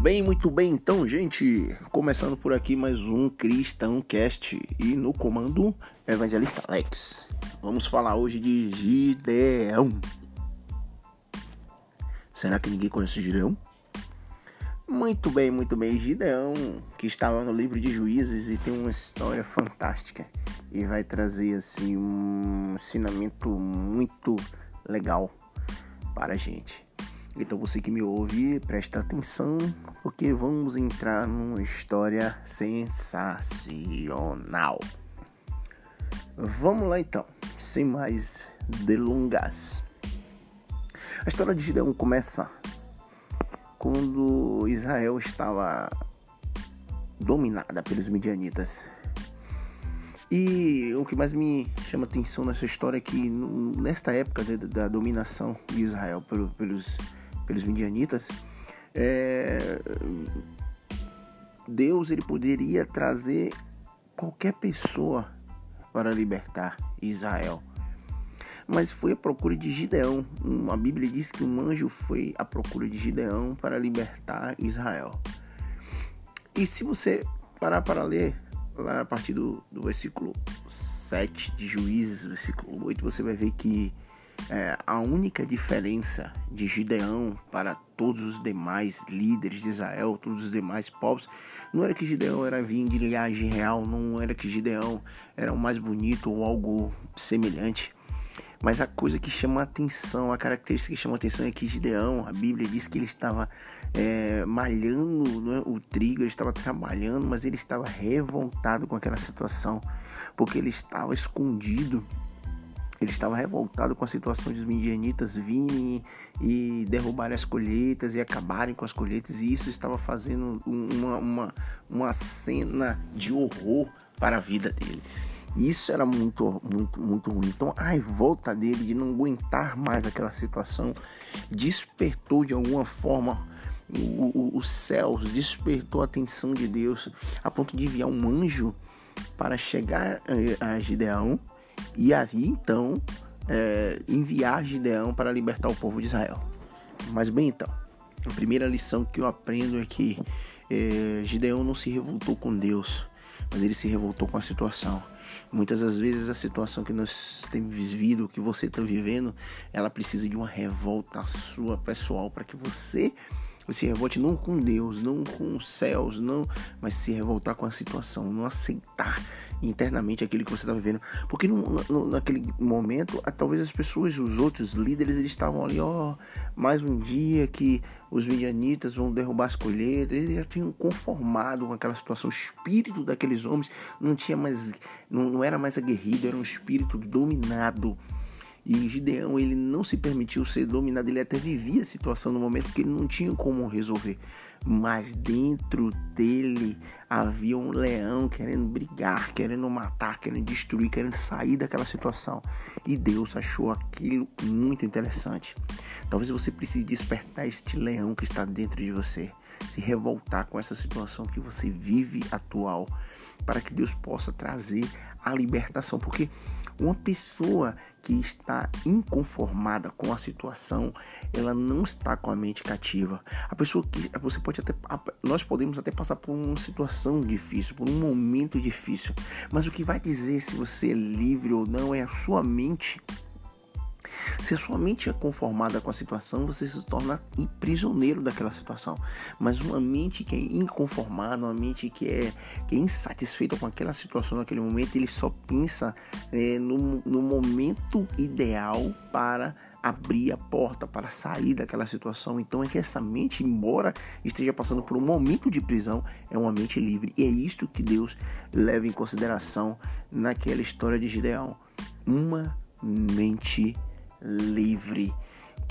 bem, muito bem, então, gente. Começando por aqui mais um Cristão Cast e no comando Evangelista Alex. Vamos falar hoje de Gideão. Será que ninguém conhece Gideão? Muito bem, muito bem. Gideão, que estava no livro de Juízes e tem uma história fantástica e vai trazer assim um ensinamento muito legal para a gente. Então você que me ouve, presta atenção, porque vamos entrar numa história sensacional. Vamos lá então, sem mais delongas. A história de Gideão começa quando Israel estava dominada pelos midianitas. E o que mais me chama atenção nessa história é que nesta época da, dominação de Israel pelos pelos midianitas, é, Deus ele poderia trazer qualquer pessoa para libertar Israel. Mas foi a procura de Gideão. A Bíblia diz que um anjo foi à procura de Gideão para libertar Israel. E se você parar para ler lá a partir do, do versículo 7 de Juízes, versículo 8, você vai ver que é, a única diferença de Gideão para todos os demais líderes de Israel, todos os demais povos, não era que Gideão era vindo de linhagem real, não era que Gideão era o mais bonito ou algo semelhante. Mas a coisa que chama a atenção, a característica que chama a atenção é que Gideão, a Bíblia diz que ele estava é, malhando é, o trigo, ele estava trabalhando, mas ele estava revoltado com aquela situação, porque ele estava escondido ele estava revoltado com a situação de os midianitas virem e derrubarem as colheitas e acabarem com as colheitas, e isso estava fazendo uma, uma, uma cena de horror para a vida dele. Isso era muito, muito, muito ruim. Então a revolta dele de não aguentar mais aquela situação despertou de alguma forma os céus, despertou a atenção de Deus a ponto de enviar um anjo para chegar a Gideão e aí então é, enviar Gideão para libertar o povo de Israel. Mas bem então, a primeira lição que eu aprendo é que é, Gideão não se revoltou com Deus, mas ele se revoltou com a situação. Muitas das vezes a situação que nós temos vivido, que você está vivendo, ela precisa de uma revolta sua pessoal para que você se revolte não com Deus, não com os céus, não, mas se revoltar com a situação, não aceitar internamente aquilo que você está vivendo. Porque no, no, naquele momento, talvez as pessoas, os outros líderes, eles estavam ali, ó, mais um dia que os medianitas vão derrubar as colheitas. Eles já tinham conformado com aquela situação. O espírito daqueles homens não tinha mais, não, não era mais aguerrido, era um espírito dominado e Gideão, ele não se permitiu ser dominado, ele até vivia a situação no momento que ele não tinha como resolver. Mas dentro dele havia um leão querendo brigar, querendo matar, querendo destruir, querendo sair daquela situação. E Deus achou aquilo muito interessante. Talvez você precise despertar este leão que está dentro de você, se revoltar com essa situação que você vive atual, para que Deus possa trazer a libertação, porque uma pessoa que está inconformada com a situação, ela não está com a mente cativa. A pessoa que você pode até nós podemos até passar por uma situação difícil, por um momento difícil, mas o que vai dizer se você é livre ou não é a sua mente se a sua mente é conformada com a situação, você se torna prisioneiro daquela situação. Mas uma mente que é inconformada, uma mente que é, que é insatisfeita com aquela situação naquele momento, ele só pensa é, no, no momento ideal para abrir a porta para sair daquela situação. Então é que essa mente, embora esteja passando por um momento de prisão, é uma mente livre. E é isto que Deus leva em consideração naquela história de Gideão. Uma mente livre.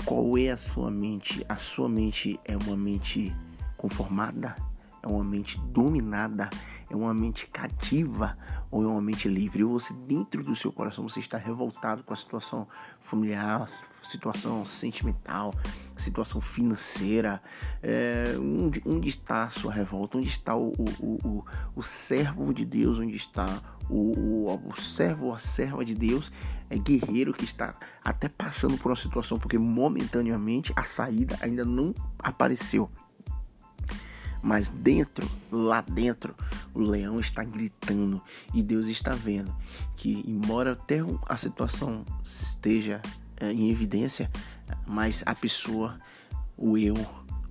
Qual é a sua mente? A sua mente é uma mente conformada? É uma mente dominada? É uma mente cativa ou é uma mente livre? Ou você, dentro do seu coração, você está revoltado com a situação familiar, situação sentimental, situação financeira? É, onde, onde está a sua revolta? Onde está o, o, o, o servo de Deus? Onde está o, o, o servo ou a serva de Deus é guerreiro que está até passando por uma situação porque momentaneamente a saída ainda não apareceu. Mas dentro, lá dentro, o leão está gritando e Deus está vendo que, embora até a situação esteja é, em evidência, mas a pessoa, o eu,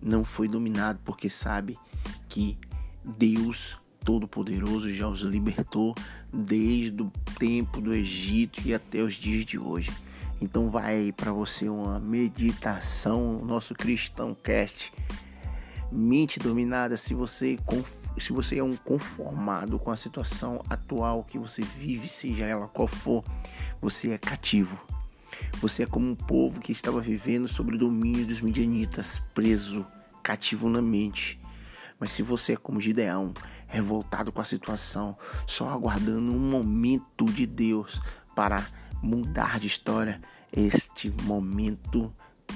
não foi dominado porque sabe que Deus Todo-Poderoso já os libertou desde o tempo do Egito e até os dias de hoje. Então vai para você uma meditação, nosso Cristão Cast. Mente dominada, se você se você é um conformado com a situação atual que você vive, seja ela qual for, você é cativo. Você é como um povo que estava vivendo sob o domínio dos midianitas, preso, cativo na mente. Mas se você é como Gideão, revoltado com a situação, só aguardando um momento de Deus para mudar de história, este momento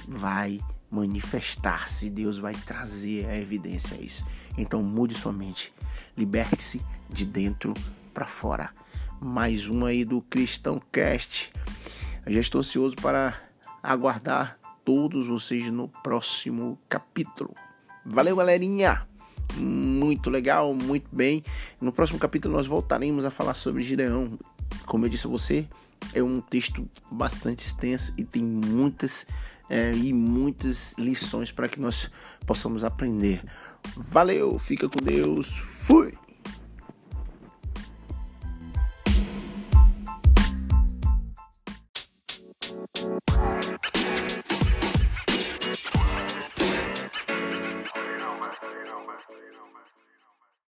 vai manifestar-se, Deus vai trazer a evidência a isso. Então mude sua mente, liberte-se de dentro para fora. Mais uma aí do Cristão Cast. Eu já estou ansioso para aguardar todos vocês no próximo capítulo. Valeu, galerinha! Muito legal, muito bem. No próximo capítulo nós voltaremos a falar sobre Gideão. Como eu disse a você, é um texto bastante extenso e tem muitas é, e muitas lições para que nós possamos aprender. Valeu, fica com Deus, fui!